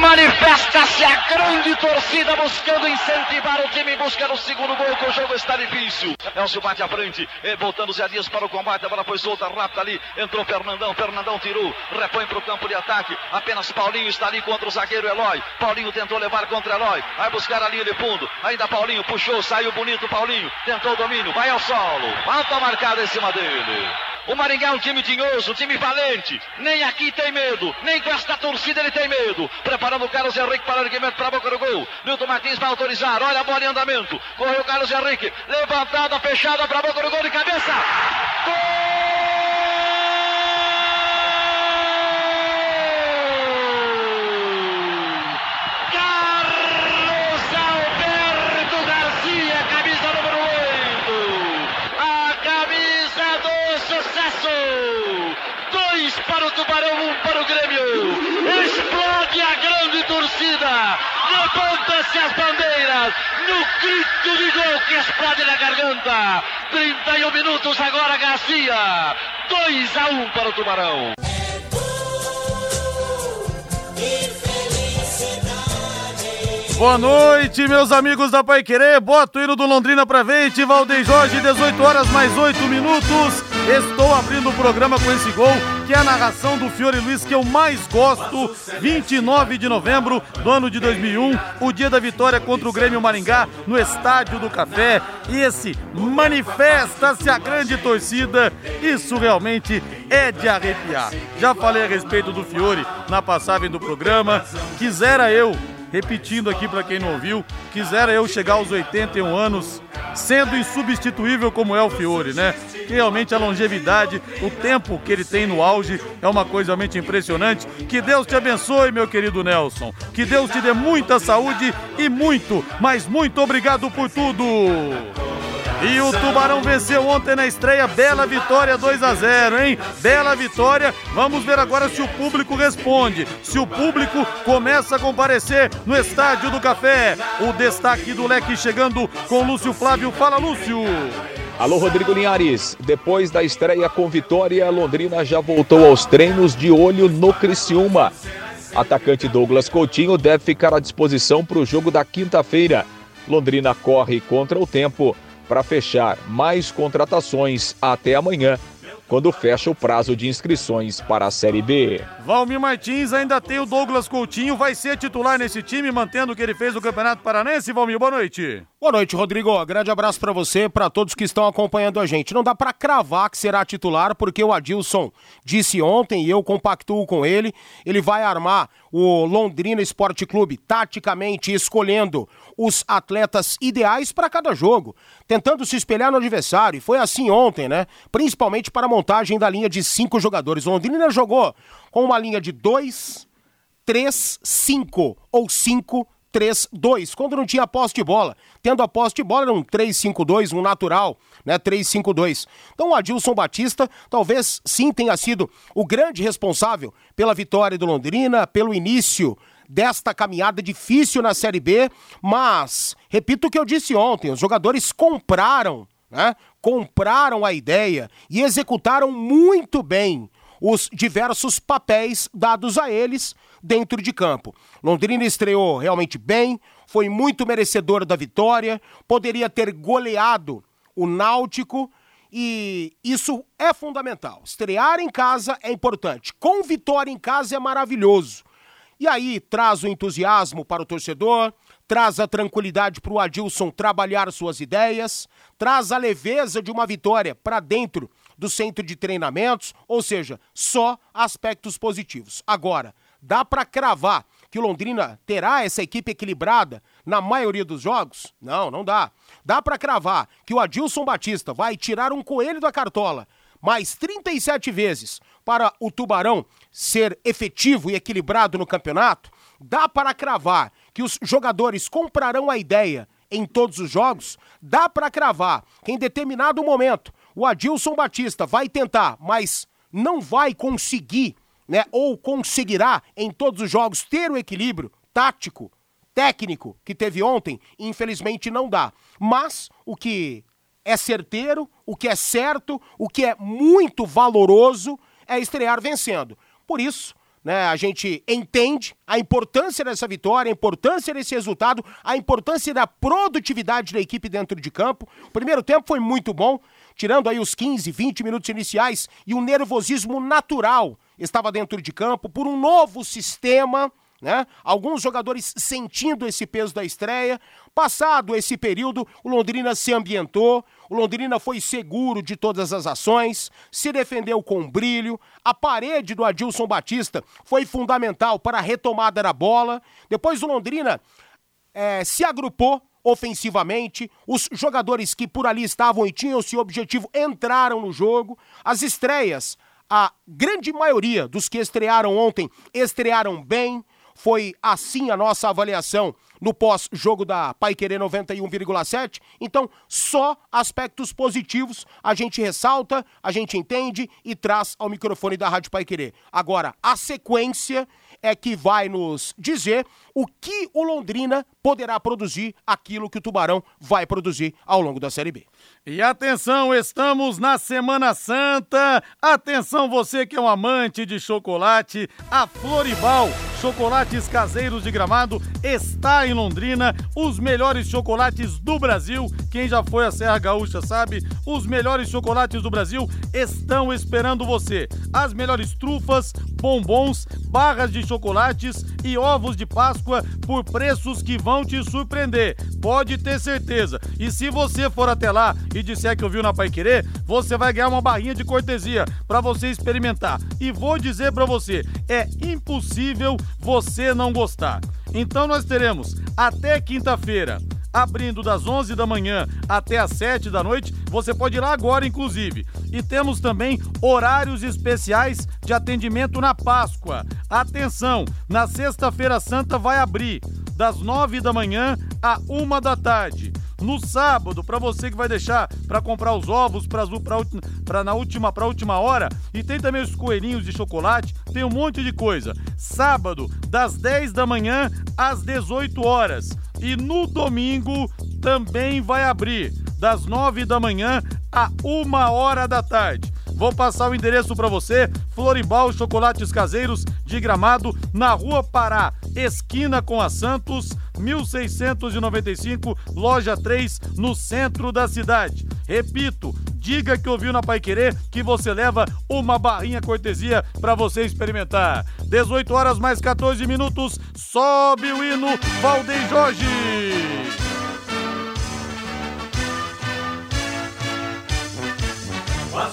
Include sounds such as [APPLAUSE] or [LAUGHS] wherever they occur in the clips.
Manifesta-se a grande torcida buscando incentivar o time em busca do segundo gol, que o jogo está difícil. Elcio bate à frente, voltando Zé Dias para o combate, a bola foi solta rápida ali, entrou Fernandão, Fernandão tirou, repõe para o campo de ataque, apenas Paulinho está ali contra o zagueiro Eloy, Paulinho tentou levar contra Eloy, vai buscar a linha de fundo, ainda Paulinho puxou, saiu bonito Paulinho, tentou o domínio, vai ao solo, falta marcada em cima dele. O Maringá é um time tinhoso, um time valente. Nem aqui tem medo, nem com esta torcida ele tem medo. Preparando o Carlos Henrique para o erguimento para a boca do gol. Milton Martins vai autorizar. Olha a bola em andamento. Correu o Carlos Henrique. Levantada, fechada para a boca do gol de cabeça. Gol! para o Tubarão, um para o Grêmio. Explode a grande torcida. Levanta-se as bandeiras. No grito de gol que explode na garganta. 31 minutos agora, Garcia. 2 a 1 para o Tubarão. Boa noite, meus amigos da Pai Querer. Bota o hino do Londrina pra frente. Valdeir Jorge, 18 horas mais 8 minutos. Estou abrindo o programa com esse gol, que é a narração do Fiore Luiz que eu mais gosto. 29 de novembro do ano de 2001, o dia da vitória contra o Grêmio Maringá no Estádio do Café. E esse manifesta-se a grande torcida. Isso realmente é de arrepiar. Já falei a respeito do Fiore na passagem do programa. Quisera eu repetindo aqui para quem não ouviu, quisera eu chegar aos 81 anos sendo insubstituível como é o Fiore, né? Realmente a longevidade, o tempo que ele tem no auge é uma coisa realmente impressionante. Que Deus te abençoe, meu querido Nelson. Que Deus te dê muita saúde e muito, mas muito obrigado por tudo. E o Tubarão venceu ontem na estreia, bela vitória 2 a 0, hein? Bela vitória. Vamos ver agora se o público responde. Se o público começa a comparecer no Estádio do Café. O destaque do leque chegando com Lúcio Flávio. Fala, Lúcio. Alô, Rodrigo Linhares. Depois da estreia com vitória, Londrina já voltou aos treinos de olho no Criciúma. Atacante Douglas Coutinho deve ficar à disposição para o jogo da quinta-feira. Londrina corre contra o tempo para fechar mais contratações até amanhã, quando fecha o prazo de inscrições para a Série B. Valmir Martins ainda tem o Douglas Coutinho, vai ser titular nesse time, mantendo o que ele fez no Campeonato Paranense. Valmir, boa noite. Boa noite, Rodrigo. Grande abraço para você, para todos que estão acompanhando a gente. Não dá para cravar que será titular, porque o Adilson disse ontem e eu compactuo com ele, ele vai armar o Londrina Esporte Clube taticamente escolhendo os atletas ideais para cada jogo, tentando se espelhar no adversário. E foi assim ontem, né? Principalmente para a montagem da linha de cinco jogadores. O Londrina jogou com uma linha de 2, 3, 5 ou 5, 3-2, quando não tinha posse de bola. Tendo a posse de bola, era um 3-5-2, um natural, né? 3-5-2. Então o Adilson Batista talvez sim tenha sido o grande responsável pela vitória do Londrina, pelo início desta caminhada difícil na Série B, mas, repito o que eu disse ontem, os jogadores compraram, né? Compraram a ideia e executaram muito bem os diversos papéis dados a eles dentro de campo. Londrina estreou realmente bem, foi muito merecedor da vitória, poderia ter goleado o Náutico e isso é fundamental. Estrear em casa é importante. Com vitória em casa é maravilhoso. E aí traz o entusiasmo para o torcedor, traz a tranquilidade para o Adilson trabalhar suas ideias, traz a leveza de uma vitória para dentro do centro de treinamentos, ou seja, só aspectos positivos. Agora, dá para cravar que o Londrina terá essa equipe equilibrada na maioria dos jogos? Não, não dá. Dá para cravar que o Adilson Batista vai tirar um coelho da cartola mais 37 vezes para o Tubarão ser efetivo e equilibrado no campeonato, dá para cravar que os jogadores comprarão a ideia em todos os jogos, dá para cravar que em determinado momento o Adilson Batista vai tentar, mas não vai conseguir, né, ou conseguirá em todos os jogos ter o equilíbrio tático, técnico que teve ontem, infelizmente não dá. Mas o que é certeiro, o que é certo, o que é muito valoroso é estrear vencendo. Por isso, né, a gente entende a importância dessa vitória, a importância desse resultado, a importância da produtividade da equipe dentro de campo. O primeiro tempo foi muito bom, tirando aí os 15, 20 minutos iniciais e o nervosismo natural estava dentro de campo por um novo sistema né? Alguns jogadores sentindo esse peso da estreia. Passado esse período, o Londrina se ambientou, o Londrina foi seguro de todas as ações, se defendeu com brilho. A parede do Adilson Batista foi fundamental para a retomada da bola. Depois o Londrina é, se agrupou ofensivamente. Os jogadores que por ali estavam e tinham esse objetivo entraram no jogo. As estreias, a grande maioria dos que estrearam ontem estrearam bem. Foi assim a nossa avaliação no pós-jogo da Paiquerê 91,7. Então, só aspectos positivos a gente ressalta, a gente entende e traz ao microfone da Rádio Paiquerê. Agora, a sequência é que vai nos dizer o que o Londrina poderá produzir, aquilo que o Tubarão vai produzir ao longo da Série B. E atenção, estamos na Semana Santa. Atenção, você que é um amante de chocolate, a Floribal Chocolates Caseiros de Gramado está em Londrina. Os melhores chocolates do Brasil. Quem já foi à Serra Gaúcha sabe, os melhores chocolates do Brasil estão esperando você. As melhores trufas, bombons, barras de chocolates e ovos de Páscoa por preços que vão te surpreender. Pode ter certeza. E se você for até lá e disser que ouviu na Pai Querer, você vai ganhar uma barrinha de cortesia para você experimentar. E vou dizer para você, é impossível você não gostar. Então nós teremos até quinta-feira abrindo das 11 da manhã até as 7 da noite. Você pode ir lá agora, inclusive. E temos também horários especiais de atendimento na Páscoa. Atenção, na Sexta-feira Santa vai abrir das 9 da manhã a 1 da tarde no sábado, para você que vai deixar para comprar os ovos para na última para última hora e tem também os coelhinhos de chocolate, tem um monte de coisa. Sábado, das 10 da manhã às 18 horas. E no domingo também vai abrir das 9 da manhã a 1 hora da tarde. Vou passar o endereço para você: Floribal Chocolates Caseiros de Gramado, na Rua Pará, esquina com a Santos, 1695, loja 3, no centro da cidade. Repito, diga que ouviu na Pai Querer que você leva uma barrinha cortesia para você experimentar. 18 horas mais 14 minutos, sobe o hino Valdem Jorge.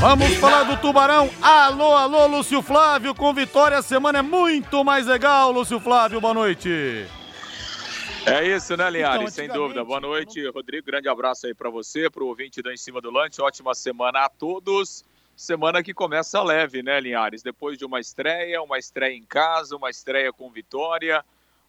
Vamos falar do Tubarão. Alô, alô, Lúcio Flávio, com vitória a semana é muito mais legal, Lúcio Flávio, boa noite. É isso, né, Linhares? Então, Sem dúvida. Boa noite, Rodrigo. Grande abraço aí para você, para o ouvinte do Em Cima do Lante. Ótima semana a todos. Semana que começa leve, né, Linhares? Depois de uma estreia, uma estreia em casa, uma estreia com vitória,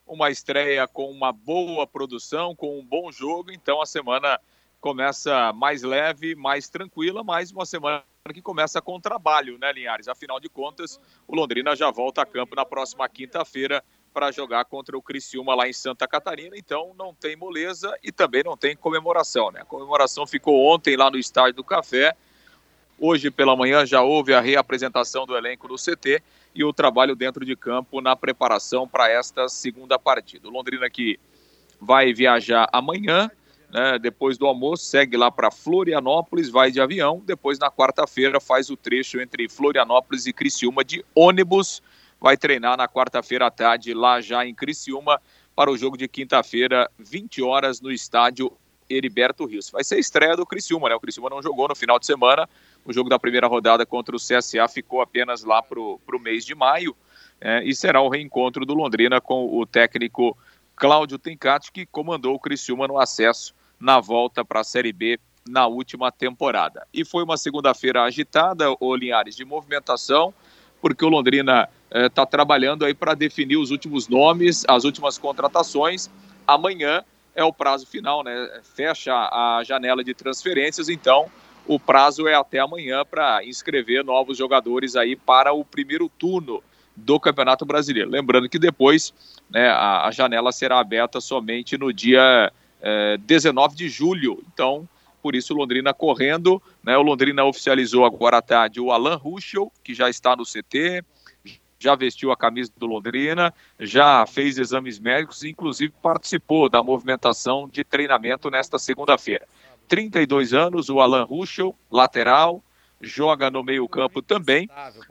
uma estreia com uma boa produção, com um bom jogo. Então a semana começa mais leve, mais tranquila, mais uma semana que começa com trabalho, né, Linhares? Afinal de contas, o Londrina já volta a campo na próxima quinta-feira para jogar contra o Criciúma lá em Santa Catarina, então não tem moleza e também não tem comemoração, né? A comemoração ficou ontem lá no Estádio do Café. Hoje pela manhã já houve a reapresentação do elenco do CT e o trabalho dentro de campo na preparação para esta segunda partida. O Londrina que vai viajar amanhã né, depois do almoço, segue lá para Florianópolis, vai de avião. Depois, na quarta-feira, faz o trecho entre Florianópolis e Criciúma de ônibus. Vai treinar na quarta-feira à tarde, lá já em Criciúma, para o jogo de quinta-feira, 20 horas, no estádio Heriberto Rios. Vai ser a estreia do Criciúma, né? O Criciúma não jogou no final de semana. O jogo da primeira rodada contra o CSA ficou apenas lá para o mês de maio. É, e será o reencontro do Londrina com o técnico Cláudio Tencati, que comandou o Criciúma no acesso na volta para a Série B na última temporada. E foi uma segunda-feira agitada, o Linhares, de movimentação, porque o Londrina está eh, trabalhando aí para definir os últimos nomes, as últimas contratações. Amanhã é o prazo final, né? Fecha a janela de transferências, então o prazo é até amanhã para inscrever novos jogadores aí para o primeiro turno do Campeonato Brasileiro. Lembrando que depois né, a, a janela será aberta somente no dia é, 19 de julho. Então, por isso Londrina correndo. Né, o Londrina oficializou agora à tarde o Alan Ruschel, que já está no CT, já vestiu a camisa do Londrina, já fez exames médicos, inclusive participou da movimentação de treinamento nesta segunda-feira. 32 anos, o Alan Ruschel, lateral, joga no meio-campo também.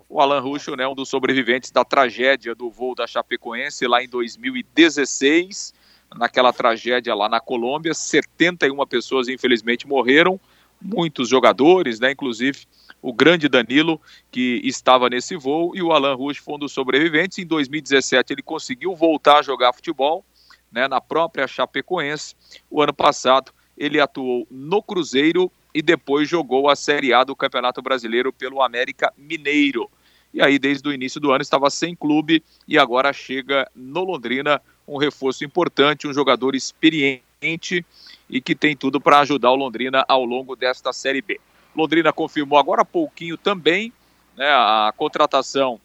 O Alan Ruschel, né, um dos sobreviventes da tragédia do voo da Chapecoense lá em 2016, naquela tragédia lá na Colômbia, 71 pessoas infelizmente morreram, muitos jogadores, né, inclusive o grande Danilo que estava nesse voo e o Alan Ruschel foi um dos sobreviventes. Em 2017 ele conseguiu voltar a jogar futebol, né, na própria Chapecoense. O ano passado ele atuou no Cruzeiro e depois jogou a Série A do Campeonato Brasileiro pelo América Mineiro. E aí, desde o início do ano, estava sem clube e agora chega no Londrina um reforço importante, um jogador experiente e que tem tudo para ajudar o Londrina ao longo desta Série B. Londrina confirmou agora há pouquinho também né, a contratação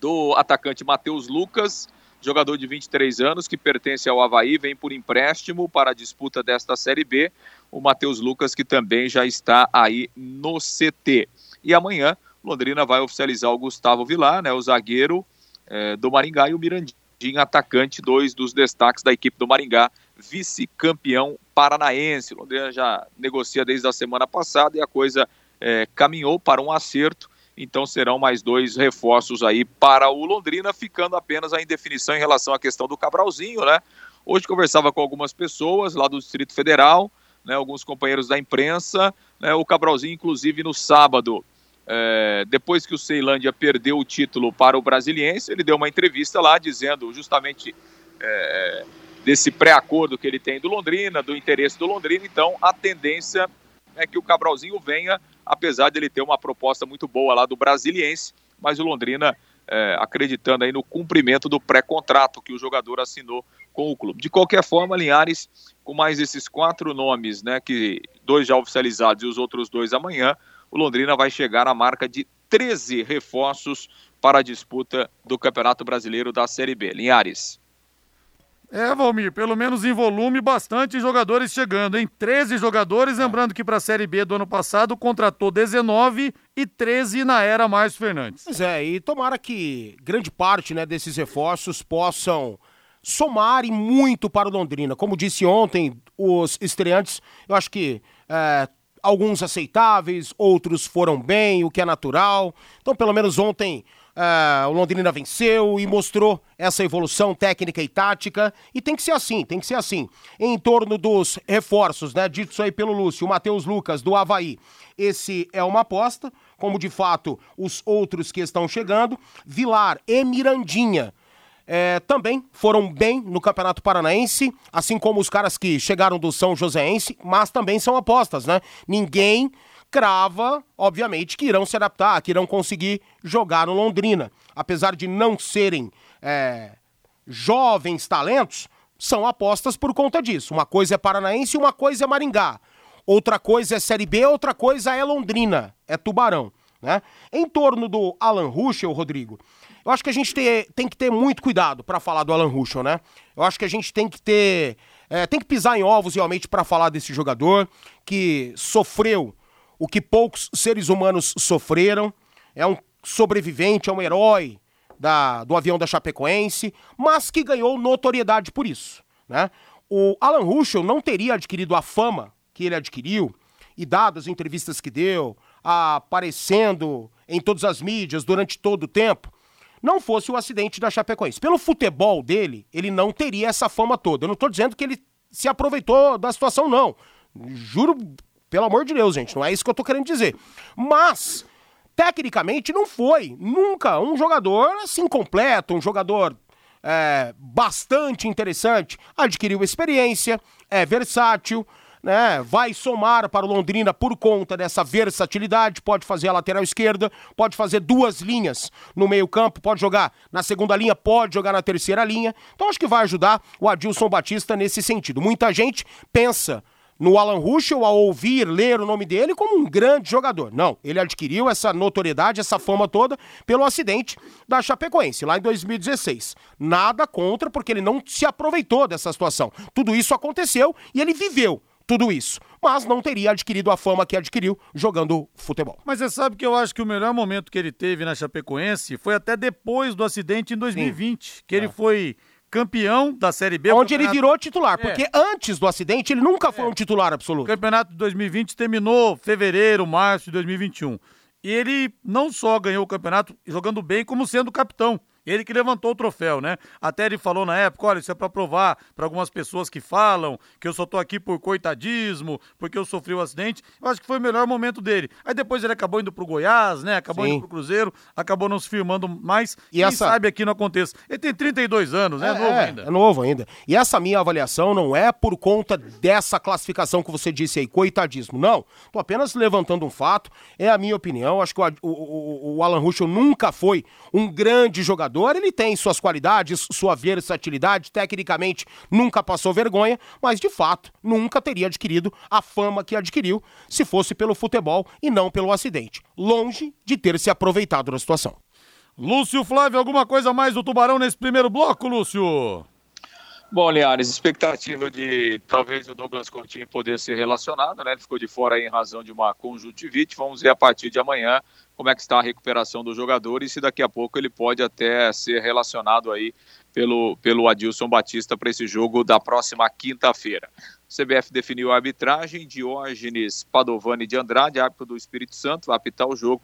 do atacante Matheus Lucas, jogador de 23 anos que pertence ao Havaí, vem por empréstimo para a disputa desta Série B. O Matheus Lucas, que também já está aí no CT. E amanhã, Londrina vai oficializar o Gustavo Vilar, né, o zagueiro é, do Maringá, e o Mirandinha, atacante, dois dos destaques da equipe do Maringá, vice-campeão paranaense. Londrina já negocia desde a semana passada e a coisa é, caminhou para um acerto então serão mais dois reforços aí para o Londrina, ficando apenas a indefinição em relação à questão do Cabralzinho, né? Hoje conversava com algumas pessoas lá do Distrito Federal, né, alguns companheiros da imprensa, né, o Cabralzinho, inclusive, no sábado, é, depois que o Ceilândia perdeu o título para o Brasiliense, ele deu uma entrevista lá dizendo justamente é, desse pré-acordo que ele tem do Londrina, do interesse do Londrina, então a tendência é que o Cabralzinho venha apesar de ele ter uma proposta muito boa lá do Brasiliense, mas o Londrina é, acreditando aí no cumprimento do pré-contrato que o jogador assinou com o clube. De qualquer forma, Linhares, com mais esses quatro nomes, né, que dois já oficializados e os outros dois amanhã, o Londrina vai chegar à marca de 13 reforços para a disputa do Campeonato Brasileiro da Série B. Linhares. É, Valmir, pelo menos em volume, bastante jogadores chegando, hein? 13 jogadores, lembrando que para a Série B do ano passado contratou 19 e 13 na era Márcio Fernandes. Pois é, e tomara que grande parte né, desses reforços possam somar e muito para o Londrina. Como disse ontem, os estreantes, eu acho que é, alguns aceitáveis, outros foram bem, o que é natural. Então, pelo menos ontem Uh, o Londrina venceu e mostrou essa evolução técnica e tática. E tem que ser assim, tem que ser assim. Em torno dos reforços, né? Dito aí pelo Lúcio, o Matheus Lucas, do Havaí. Esse é uma aposta, como de fato os outros que estão chegando. Vilar e Mirandinha. É, também foram bem no Campeonato Paranaense, assim como os caras que chegaram do São Joséense, mas também são apostas, né? Ninguém crava, obviamente, que irão se adaptar, que irão conseguir jogar no Londrina. Apesar de não serem é, jovens talentos, são apostas por conta disso. Uma coisa é Paranaense uma coisa é Maringá. Outra coisa é Série B, outra coisa é Londrina, é Tubarão. Né? Em torno do Alan Ruschel, Rodrigo, eu acho que a gente tem, que ter muito cuidado para falar do Alan Ruschel, né? Eu acho que a gente tem que ter. É, tem que pisar em ovos realmente para falar desse jogador que sofreu o que poucos seres humanos sofreram. É um sobrevivente, é um herói da, do avião da Chapecoense, mas que ganhou notoriedade por isso. Né? O Alan Ruschel não teria adquirido a fama que ele adquiriu, e dadas as entrevistas que deu, aparecendo em todas as mídias durante todo o tempo, não fosse o acidente da Chapecoense. Pelo futebol dele, ele não teria essa fama toda. Eu não estou dizendo que ele se aproveitou da situação, não. Juro pelo amor de Deus, gente, não é isso que eu tô querendo dizer. Mas, tecnicamente, não foi nunca um jogador assim completo, um jogador é, bastante interessante. Adquiriu experiência, é versátil, né, vai somar para o Londrina por conta dessa versatilidade, pode fazer a lateral esquerda, pode fazer duas linhas no meio-campo, pode jogar na segunda linha, pode jogar na terceira linha. Então acho que vai ajudar o Adilson Batista nesse sentido. Muita gente pensa no Alan Ruschel ao ouvir, ler o nome dele como um grande jogador. Não, ele adquiriu essa notoriedade, essa fama toda pelo acidente da Chapecoense, lá em 2016. Nada contra, porque ele não se aproveitou dessa situação. Tudo isso aconteceu e ele viveu tudo isso. Mas não teria adquirido a fama que adquiriu jogando futebol. Mas você sabe que eu acho que o melhor momento que ele teve na Chapecoense foi até depois do acidente em 2020, Sim. que ele é. foi campeão da Série B. Onde ele virou titular, é. porque antes do acidente ele nunca foi é. um titular absoluto. O campeonato de 2020 terminou fevereiro, março de 2021. E ele não só ganhou o campeonato jogando bem, como sendo capitão. Ele que levantou o troféu, né? Até ele falou na época: olha, isso é para provar para algumas pessoas que falam que eu só tô aqui por coitadismo, porque eu sofri o um acidente. Eu acho que foi o melhor momento dele. Aí depois ele acabou indo pro Goiás, né? Acabou Sim. indo pro Cruzeiro, acabou não se firmando mais. E Quem essa... sabe aqui não aconteça. Ele tem 32 anos, né? É, é novo ainda. É novo ainda. E essa minha avaliação não é por conta dessa classificação que você disse aí, coitadismo. Não. Tô apenas levantando um fato. É a minha opinião. Acho que o, o, o Alan Ruschel nunca foi um grande jogador jogador, ele tem suas qualidades, sua versatilidade, tecnicamente nunca passou vergonha, mas de fato nunca teria adquirido a fama que adquiriu se fosse pelo futebol e não pelo acidente. Longe de ter se aproveitado da situação. Lúcio Flávio, alguma coisa mais do Tubarão nesse primeiro bloco, Lúcio? Bom, Linhares, expectativa de talvez o Douglas Coutinho poder ser relacionado, né? Ele ficou de fora em razão de uma conjuntivite. Vamos ver a partir de amanhã como é que está a recuperação do jogador e se daqui a pouco ele pode até ser relacionado aí pelo, pelo Adilson Batista para esse jogo da próxima quinta-feira. O CBF definiu a arbitragem, Diógenes Padovani de Andrade, árbitro do Espírito Santo, vai apitar o jogo.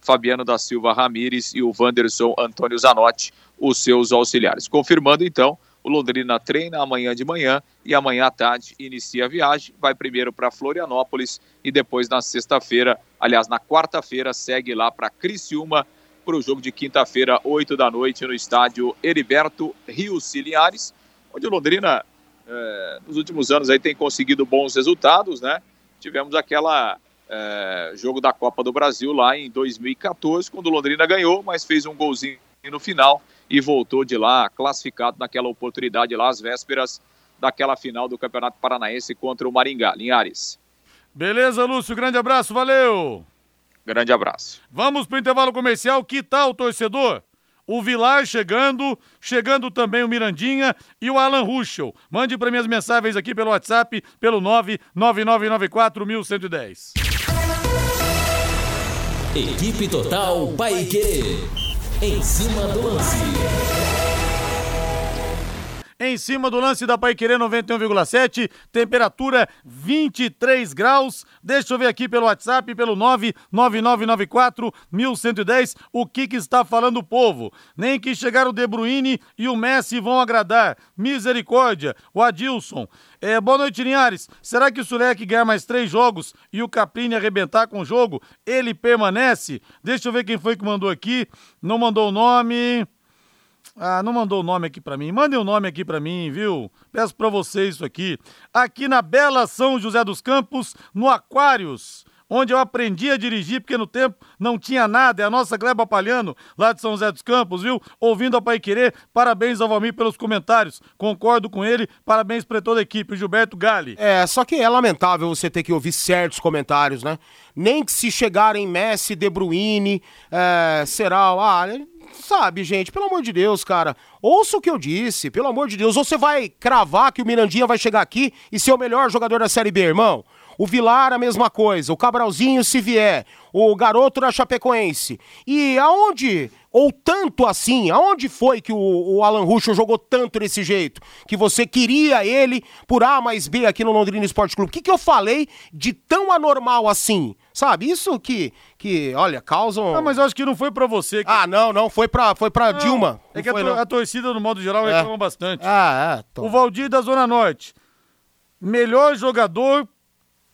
Fabiano da Silva Ramires e o Wanderson Antônio Zanotti, os seus auxiliares. Confirmando então o Londrina treina amanhã de manhã e amanhã à tarde inicia a viagem. Vai primeiro para Florianópolis e depois na sexta-feira, aliás, na quarta-feira, segue lá para Criciúma para o jogo de quinta-feira, 8 da noite, no estádio Heriberto Rio Ciliares, onde o Londrina, é, nos últimos anos, aí tem conseguido bons resultados, né? Tivemos aquela é, jogo da Copa do Brasil lá em 2014, quando o Londrina ganhou, mas fez um golzinho no final e voltou de lá classificado naquela oportunidade lá às vésperas daquela final do Campeonato Paranaense contra o Maringá. Linhares. Beleza, Lúcio, grande abraço, valeu. Grande abraço. Vamos para o intervalo comercial. Que tal, torcedor? O Vilar chegando, chegando também o Mirandinha e o Alan Ruschel. Mande para minhas mensagens aqui pelo WhatsApp, pelo 99994 Equipe Total Paique. Em cima do lance. Em cima do lance da Paiquerê 91,7, temperatura 23 graus. Deixa eu ver aqui pelo WhatsApp, pelo 99994 1110, o que que está falando o povo. Nem que chegar o De Bruyne e o Messi vão agradar. Misericórdia, o Adilson. É, boa noite, Linhares. Será que o Sulek ganhar mais três jogos e o Caprini arrebentar com o jogo, ele permanece? Deixa eu ver quem foi que mandou aqui. Não mandou o nome. Ah, não mandou o nome aqui para mim. Mandem o nome aqui para mim, viu? Peço para vocês isso aqui. Aqui na Bela São José dos Campos, no Aquários onde eu aprendi a dirigir, porque no tempo não tinha nada. É a nossa Gleba Palhano, lá de São José dos Campos, viu? Ouvindo a Pai Querer. Parabéns ao Valmir pelos comentários. Concordo com ele. Parabéns para toda a equipe. Gilberto Gali. É, só que é lamentável você ter que ouvir certos comentários, né? Nem que se chegarem Messi, De Bruyne, é, será. Ah, sabe, gente, pelo amor de Deus, cara. Ouça o que eu disse, pelo amor de Deus. Ou você vai cravar que o Mirandinha vai chegar aqui e ser o melhor jogador da Série B, irmão? O Vilar, a mesma coisa. O Cabralzinho, se vier. O garoto da Chapecoense. E aonde, ou tanto assim, aonde foi que o, o Alan Ruschel jogou tanto desse jeito? Que você queria ele por A mais B aqui no Londrina Esporte Clube. O que, que eu falei de tão anormal assim? Sabe, isso que, que olha, causam... Ah, mas eu acho que não foi para você. Que... Ah, não, não, foi pra, foi pra não, Dilma. É que foi, a, to a, torcida, no modo geral, é. reclama bastante. Ah, é. Tô... O Valdir da Zona Norte. Melhor jogador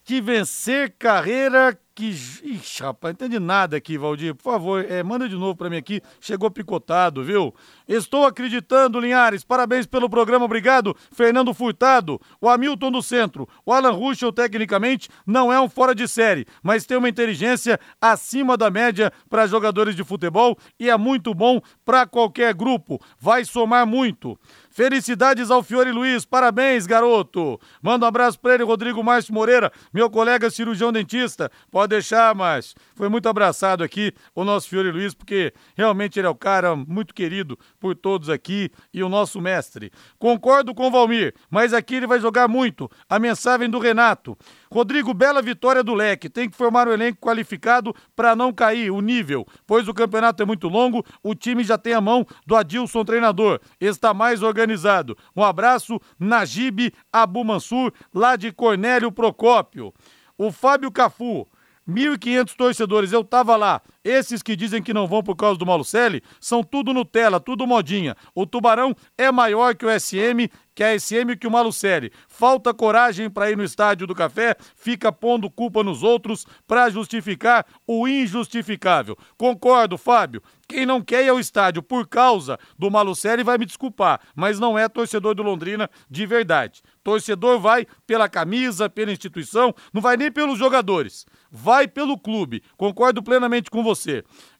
que vencer carreira Que. Ixi, rapaz, não entendi nada aqui, Valdir. Por favor, é, manda de novo para mim aqui. Chegou picotado, viu? Estou acreditando, Linhares. Parabéns pelo programa, obrigado. Fernando Furtado, o Hamilton do Centro. O Alan Ruschel, tecnicamente, não é um fora de série, mas tem uma inteligência acima da média para jogadores de futebol e é muito bom para qualquer grupo. Vai somar muito. Felicidades ao Fiore Luiz, parabéns, garoto. Manda um abraço para ele, Rodrigo Márcio Moreira, meu colega cirurgião dentista. Pode deixar, mas foi muito abraçado aqui o nosso Fiore Luiz, porque realmente ele é o cara muito querido por todos aqui e o nosso mestre. Concordo com o Valmir, mas aqui ele vai jogar muito. A mensagem do Renato. Rodrigo, bela vitória do Leque. Tem que formar um elenco qualificado para não cair o nível, pois o campeonato é muito longo, o time já tem a mão do Adilson treinador. Está mais organizado. Um abraço, Najib Abu Mansur, lá de Cornélio Procópio. O Fábio Cafu. 1.500 torcedores, eu tava lá. Esses que dizem que não vão por causa do Malucelli são tudo Nutella, tudo modinha. O Tubarão é maior que o SM que a SM que o Malucelli. Falta coragem para ir no estádio do Café, fica pondo culpa nos outros para justificar o injustificável. Concordo, Fábio. Quem não quer ir ao estádio por causa do Malucelli vai me desculpar, mas não é torcedor do Londrina de verdade. Torcedor vai pela camisa, pela instituição, não vai nem pelos jogadores. Vai pelo clube. Concordo plenamente com você.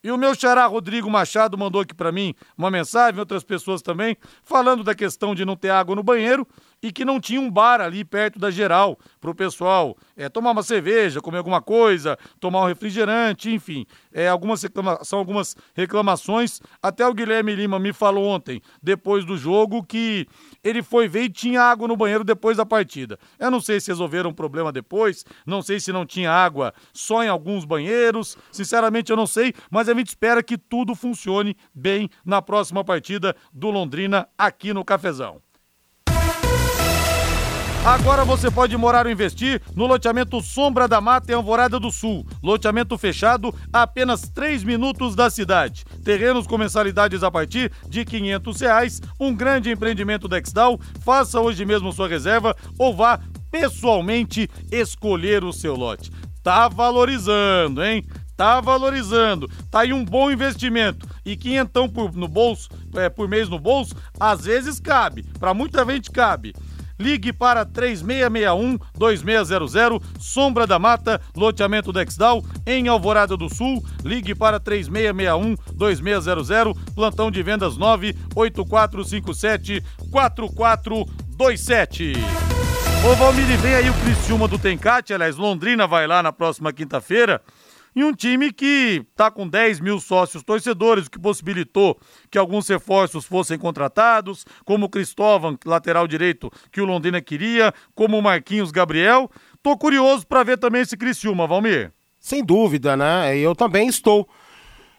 E o meu xará Rodrigo Machado mandou aqui para mim uma mensagem, outras pessoas também, falando da questão de não ter água no banheiro e que não tinha um bar ali perto da geral para o pessoal é, tomar uma cerveja, comer alguma coisa, tomar um refrigerante, enfim. É, algumas reclama são algumas reclamações. Até o Guilherme Lima me falou ontem, depois do jogo, que ele foi ver e tinha água no banheiro depois da partida. Eu não sei se resolveram o problema depois, não sei se não tinha água só em alguns banheiros, sinceramente eu não sei, mas a gente espera que tudo funcione bem na próxima partida do Londrina aqui no Cafezão. Agora você pode morar ou investir no loteamento Sombra da Mata em Alvorada do Sul. Loteamento fechado a apenas 3 minutos da cidade. Terrenos com mensalidades a partir de 500 reais. Um grande empreendimento da Exdal. Faça hoje mesmo sua reserva ou vá pessoalmente escolher o seu lote. Tá valorizando, hein? Tá valorizando. Tá aí um bom investimento. E quinhentão por, no bolso, é, por mês no bolso, às vezes cabe. Para muita gente cabe. Ligue para 3661-2600, Sombra da Mata, loteamento Dexdal, em Alvorada do Sul. Ligue para 3661-2600, plantão de vendas 98457-4427. Ô Valmir, vem aí o Criciúma do Tencate, aliás, Londrina vai lá na próxima quinta-feira e um time que está com 10 mil sócios torcedores, o que possibilitou que alguns reforços fossem contratados, como o Cristóvão, lateral direito, que o Londrina queria, como o Marquinhos Gabriel. Tô curioso para ver também esse Criciúma, Valmir. Sem dúvida, né? Eu também estou.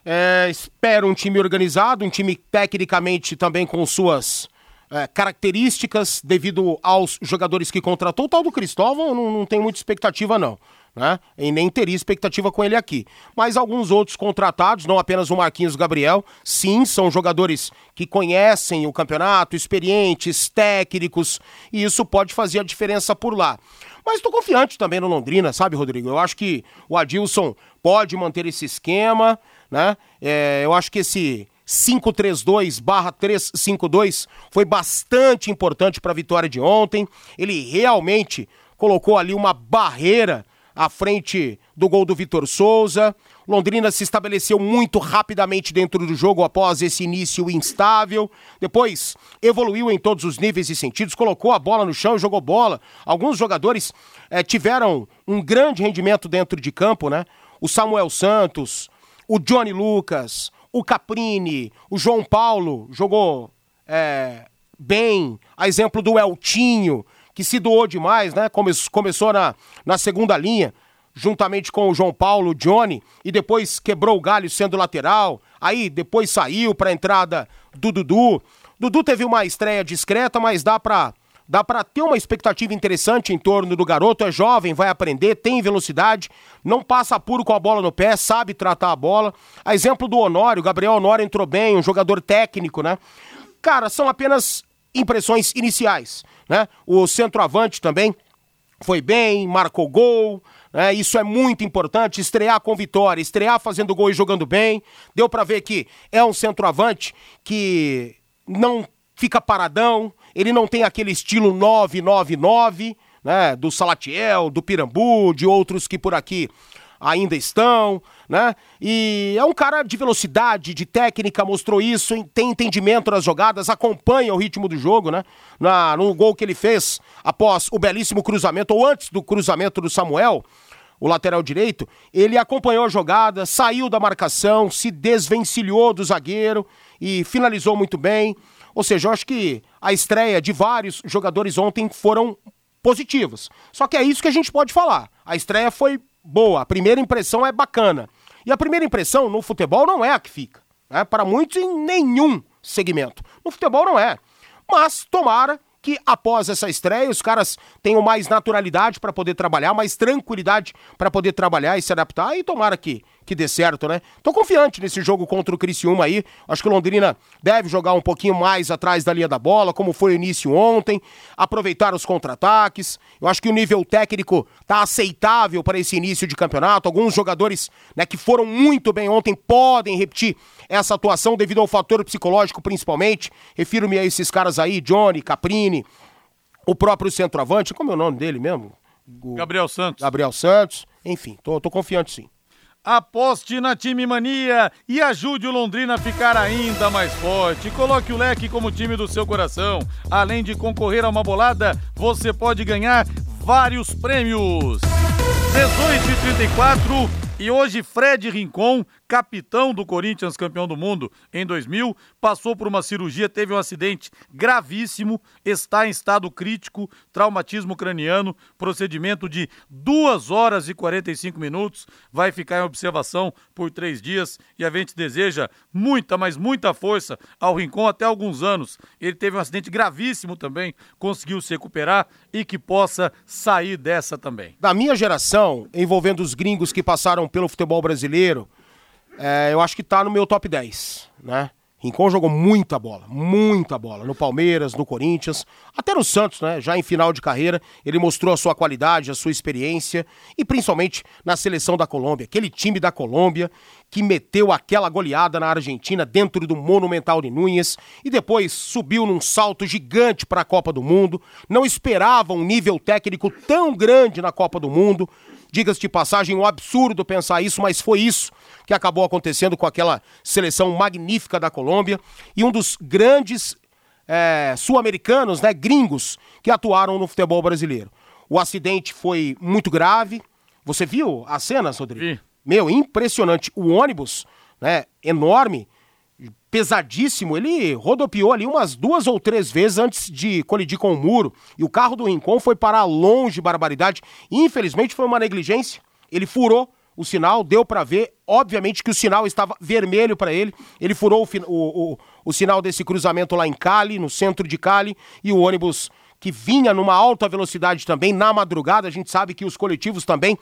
É, espero um time organizado, um time tecnicamente também com suas é, características devido aos jogadores que contratou. O tal do Cristóvão não, não tem muita expectativa, não né? E nem teria expectativa com ele aqui. Mas alguns outros contratados, não apenas o Marquinhos Gabriel, sim, são jogadores que conhecem o campeonato, experientes, técnicos, e isso pode fazer a diferença por lá. Mas estou confiante também no Londrina, sabe, Rodrigo? Eu acho que o Adilson pode manter esse esquema, né? É, eu acho que esse 532/352 foi bastante importante para a vitória de ontem. Ele realmente colocou ali uma barreira à frente do gol do Vitor Souza. Londrina se estabeleceu muito rapidamente dentro do jogo após esse início instável. Depois evoluiu em todos os níveis e sentidos, colocou a bola no chão jogou bola. Alguns jogadores é, tiveram um grande rendimento dentro de campo, né? O Samuel Santos, o Johnny Lucas, o Caprini, o João Paulo jogou é, bem. A exemplo do Eltinho, que se doou demais, né? Come começou na, na segunda linha, juntamente com o João Paulo, o Johnny, e depois quebrou o galho sendo lateral. Aí depois saiu para a entrada do Dudu. Dudu teve uma estreia discreta, mas dá para dá para ter uma expectativa interessante em torno do garoto. É jovem, vai aprender, tem velocidade, não passa puro com a bola no pé, sabe tratar a bola. A exemplo do Honório, Gabriel Honório entrou bem, um jogador técnico, né? Cara, são apenas impressões iniciais né? O centroavante também foi bem, marcou gol, né? Isso é muito importante, estrear com vitória, estrear fazendo gol e jogando bem. Deu para ver que é um centroavante que não fica paradão, ele não tem aquele estilo 999, né, do Salatiel, do Pirambu, de outros que por aqui ainda estão, né? E é um cara de velocidade, de técnica, mostrou isso, tem entendimento nas jogadas, acompanha o ritmo do jogo, né? Na, no gol que ele fez após o belíssimo cruzamento, ou antes do cruzamento do Samuel, o lateral direito, ele acompanhou a jogada, saiu da marcação, se desvencilhou do zagueiro e finalizou muito bem. Ou seja, eu acho que a estreia de vários jogadores ontem foram positivas. Só que é isso que a gente pode falar. A estreia foi boa, a primeira impressão é bacana. E a primeira impressão no futebol não é a que fica. Né? Para muitos, em nenhum segmento. No futebol não é. Mas tomara que após essa estreia os caras tenham mais naturalidade para poder trabalhar, mais tranquilidade para poder trabalhar e se adaptar e tomara que que dê certo, né? Tô confiante nesse jogo contra o Criciúma aí. Acho que o Londrina deve jogar um pouquinho mais atrás da linha da bola, como foi o início ontem, aproveitar os contra-ataques. Eu acho que o nível técnico tá aceitável para esse início de campeonato. Alguns jogadores, né, que foram muito bem ontem podem repetir essa atuação devido ao fator psicológico principalmente. Refiro-me a esses caras aí, Johnny, Caprini, o próprio centroavante, como é o nome dele mesmo? O... Gabriel Santos. Gabriel Santos. Enfim, tô, tô confiante sim. Aposte na Time Mania e ajude o Londrina a ficar ainda mais forte. Coloque o leque como time do seu coração. Além de concorrer a uma bolada, você pode ganhar vários prêmios. 18 e 34 e hoje Fred Rincon capitão do Corinthians, campeão do mundo em 2000, passou por uma cirurgia, teve um acidente gravíssimo, está em estado crítico, traumatismo craniano, procedimento de 2 horas e 45 minutos, vai ficar em observação por três dias e a gente deseja muita, mas muita força ao Rincon até alguns anos. Ele teve um acidente gravíssimo também, conseguiu se recuperar e que possa sair dessa também. Da minha geração, envolvendo os gringos que passaram pelo futebol brasileiro, é, eu acho que tá no meu top 10, né? Rincon jogou muita bola, muita bola. No Palmeiras, no Corinthians, até no Santos, né? Já em final de carreira, ele mostrou a sua qualidade, a sua experiência e principalmente na seleção da Colômbia. Aquele time da Colômbia que meteu aquela goleada na Argentina dentro do Monumental de Núñez e depois subiu num salto gigante para a Copa do Mundo. Não esperava um nível técnico tão grande na Copa do Mundo. Diga-se de passagem, um absurdo pensar isso, mas foi isso que acabou acontecendo com aquela seleção magnífica da Colômbia e um dos grandes é, sul-americanos, né, gringos, que atuaram no futebol brasileiro. O acidente foi muito grave. Você viu as cenas, Rodrigo? Vi. Meu, impressionante. O ônibus, né, enorme, pesadíssimo, ele rodopiou ali umas duas ou três vezes antes de colidir com o muro. E o carro do Rincon foi parar longe, barbaridade. Infelizmente foi uma negligência. Ele furou o sinal, deu para ver, obviamente que o sinal estava vermelho para ele. Ele furou o, o, o, o sinal desse cruzamento lá em Cali, no centro de Cali, e o ônibus que vinha numa alta velocidade também na madrugada. A gente sabe que os coletivos também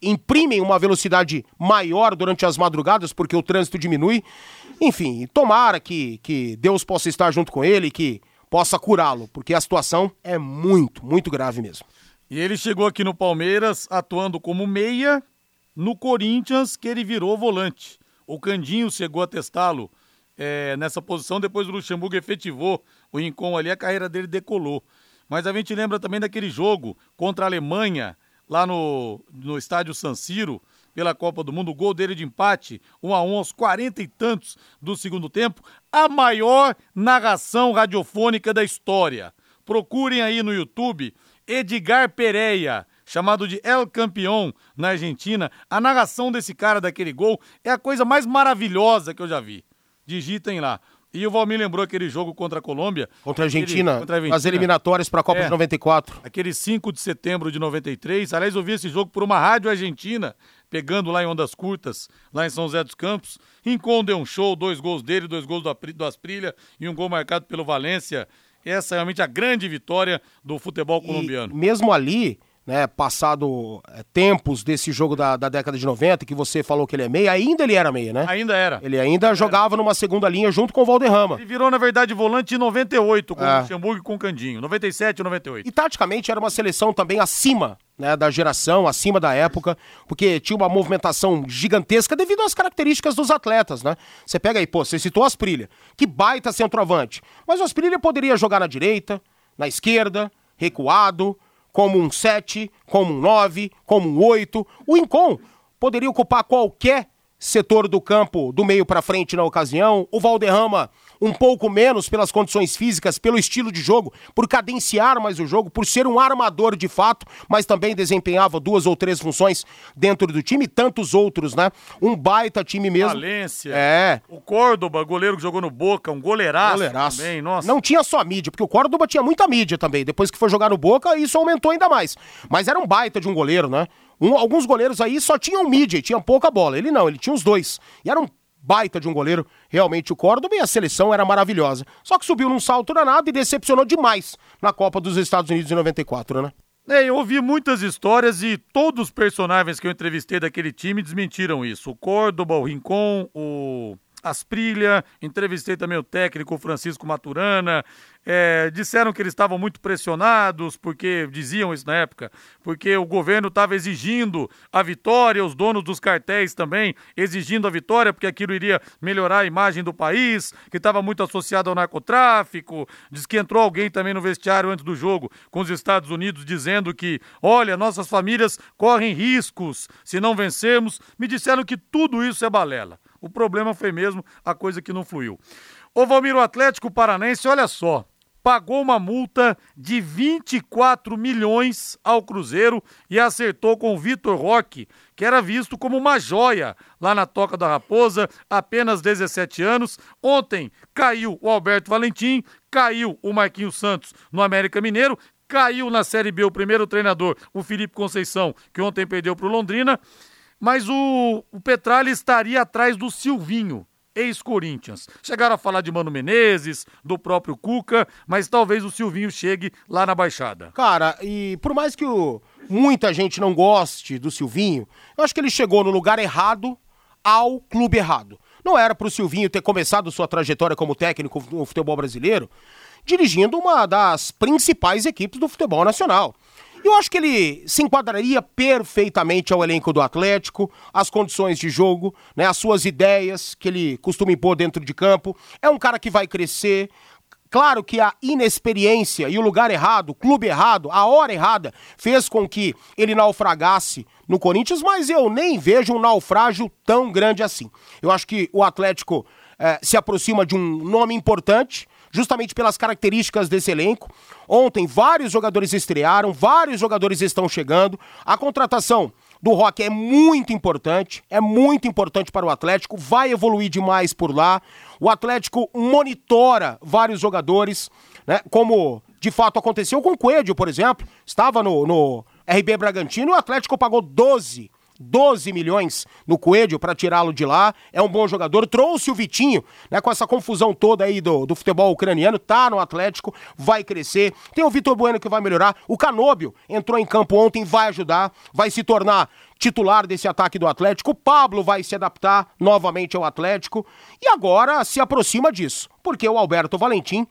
imprimem uma velocidade maior durante as madrugadas porque o trânsito diminui. Enfim, tomara que, que Deus possa estar junto com ele, que possa curá-lo, porque a situação é muito, muito grave mesmo. E ele chegou aqui no Palmeiras atuando como meia no Corinthians, que ele virou volante. O Candinho chegou a testá-lo é, nessa posição, depois o Luxemburgo efetivou o Rincon ali, a carreira dele decolou. Mas a gente lembra também daquele jogo contra a Alemanha, lá no, no estádio San Siro, pela Copa do Mundo, o gol dele de empate, um a um aos quarenta e tantos do segundo tempo, a maior narração radiofônica da história. Procurem aí no YouTube Edgar Pereira, chamado de El Campeão na Argentina. A narração desse cara daquele gol é a coisa mais maravilhosa que eu já vi. Digitem lá. E o Valmir lembrou aquele jogo contra a Colômbia. Contra a Argentina, aquele, contra a Argentina. as eliminatórias para a Copa é, de 94. Aquele 5 de setembro de 93. Aliás, eu vi esse jogo por uma rádio argentina, pegando lá em Ondas Curtas, lá em São José dos Campos. Rincon deu um show, dois gols dele, dois gols do, do Asprilha e um gol marcado pelo Valência. Essa é realmente a grande vitória do futebol colombiano. E mesmo ali, né, passado é, tempos desse jogo da, da, década de 90, que você falou que ele é meia, ainda ele era meia, né? Ainda era. Ele ainda jogava numa segunda linha junto com o Valderrama. Ele virou, na verdade, volante em 98 com é. o Luxemburgo e com o Candinho. 97 e 98. E taticamente era uma seleção também acima né, da geração, acima da época, porque tinha uma movimentação gigantesca devido às características dos atletas, né? Você pega aí, pô, você citou o Asprilha, que baita centroavante. Mas o Asprilha poderia jogar na direita, na esquerda, recuado, como um 7, como um 9, como um 8. O Incon poderia ocupar qualquer setor do campo do meio para frente na ocasião. O Valderrama um pouco menos pelas condições físicas, pelo estilo de jogo, por cadenciar mais o jogo, por ser um armador de fato, mas também desempenhava duas ou três funções dentro do time, tantos outros, né? Um baita time mesmo. Valência. É. O Córdoba, goleiro que jogou no Boca, um goleiraço, goleiraço. também, nossa. Não tinha só mídia, porque o Córdoba tinha muita mídia também. Depois que foi jogar no Boca, isso aumentou ainda mais. Mas era um baita de um goleiro, né? Um, alguns goleiros aí só tinham mídia, tinham pouca bola. Ele não, ele tinha os dois. E era um baita de um goleiro, realmente o Córdoba, e a seleção era maravilhosa. Só que subiu num salto danado e decepcionou demais na Copa dos Estados Unidos em 94, né? É, eu ouvi muitas histórias e todos os personagens que eu entrevistei daquele time desmentiram isso. O Córdoba, o Rincon, o Asprilha, entrevistei também o técnico Francisco Maturana. É, disseram que eles estavam muito pressionados, porque diziam isso na época, porque o governo estava exigindo a vitória, os donos dos cartéis também exigindo a vitória, porque aquilo iria melhorar a imagem do país, que estava muito associado ao narcotráfico. Diz que entrou alguém também no vestiário antes do jogo com os Estados Unidos dizendo que, olha, nossas famílias correm riscos se não vencermos. Me disseram que tudo isso é balela. O problema foi mesmo a coisa que não fluiu. Ô Valmir, o Atlético Paranense, olha só, pagou uma multa de 24 milhões ao Cruzeiro e acertou com o Vitor Roque, que era visto como uma joia lá na Toca da Raposa, apenas 17 anos. Ontem caiu o Alberto Valentim, caiu o Marquinhos Santos no América Mineiro, caiu na Série B o primeiro treinador, o Felipe Conceição, que ontem perdeu para o Londrina. Mas o, o Petralha estaria atrás do Silvinho, ex-Corinthians. Chegaram a falar de Mano Menezes, do próprio Cuca, mas talvez o Silvinho chegue lá na Baixada. Cara, e por mais que o, muita gente não goste do Silvinho, eu acho que ele chegou no lugar errado ao clube errado. Não era para o Silvinho ter começado sua trajetória como técnico no futebol brasileiro dirigindo uma das principais equipes do futebol nacional. Eu acho que ele se enquadraria perfeitamente ao elenco do Atlético, as condições de jogo, né, as suas ideias que ele costuma impor dentro de campo. É um cara que vai crescer. Claro que a inexperiência e o lugar errado, o clube errado, a hora errada, fez com que ele naufragasse no Corinthians, mas eu nem vejo um naufrágio tão grande assim. Eu acho que o Atlético eh, se aproxima de um nome importante, justamente pelas características desse elenco. Ontem, vários jogadores estrearam, vários jogadores estão chegando. A contratação do Rock é muito importante, é muito importante para o Atlético, vai evoluir demais por lá. O Atlético monitora vários jogadores, né? Como de fato aconteceu com o Coelho, por exemplo. Estava no, no RB Bragantino e o Atlético pagou 12 12 milhões no Coelho para tirá-lo de lá. É um bom jogador. Trouxe o Vitinho, né, com essa confusão toda aí do, do futebol ucraniano, tá no Atlético, vai crescer. Tem o Vitor Bueno que vai melhorar. O Canóbio entrou em campo ontem, vai ajudar, vai se tornar titular desse ataque do Atlético. O Pablo vai se adaptar novamente ao Atlético e agora se aproxima disso, porque o Alberto Valentim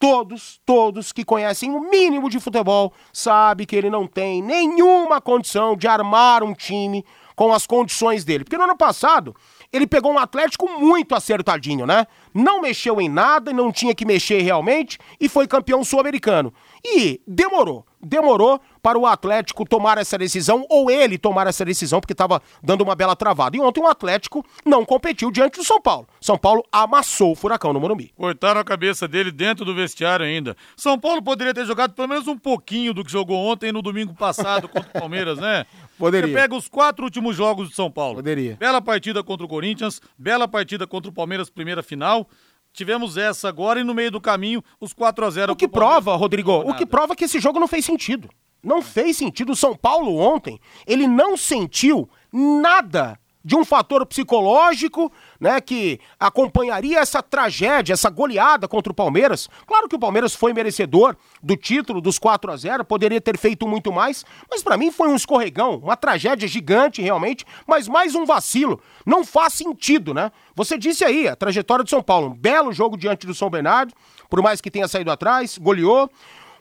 todos, todos que conhecem o mínimo de futebol sabe que ele não tem nenhuma condição de armar um time com as condições dele. Porque no ano passado ele pegou um Atlético muito acertadinho, né? Não mexeu em nada, não tinha que mexer realmente e foi campeão sul-americano. E demorou demorou para o Atlético tomar essa decisão, ou ele tomar essa decisão, porque estava dando uma bela travada. E ontem o Atlético não competiu diante do São Paulo. São Paulo amassou o furacão no Morumbi. Cortaram a cabeça dele dentro do vestiário ainda. São Paulo poderia ter jogado pelo menos um pouquinho do que jogou ontem no domingo passado contra o Palmeiras, né? [LAUGHS] Poderia. Você pega os quatro últimos jogos de São Paulo. Poderia. Bela partida contra o Corinthians, bela partida contra o Palmeiras, primeira final. Tivemos essa agora e no meio do caminho os 4 a 0 O que prova, Rodrigo, o que prova que esse jogo não fez sentido. Não fez sentido. O São Paulo ontem, ele não sentiu nada de um fator psicológico, né, que acompanharia essa tragédia, essa goleada contra o Palmeiras. Claro que o Palmeiras foi merecedor do título dos 4 a 0, poderia ter feito muito mais, mas para mim foi um escorregão, uma tragédia gigante realmente, mas mais um vacilo. Não faz sentido, né? Você disse aí, a trajetória do São Paulo, um belo jogo diante do São Bernardo, por mais que tenha saído atrás, goleou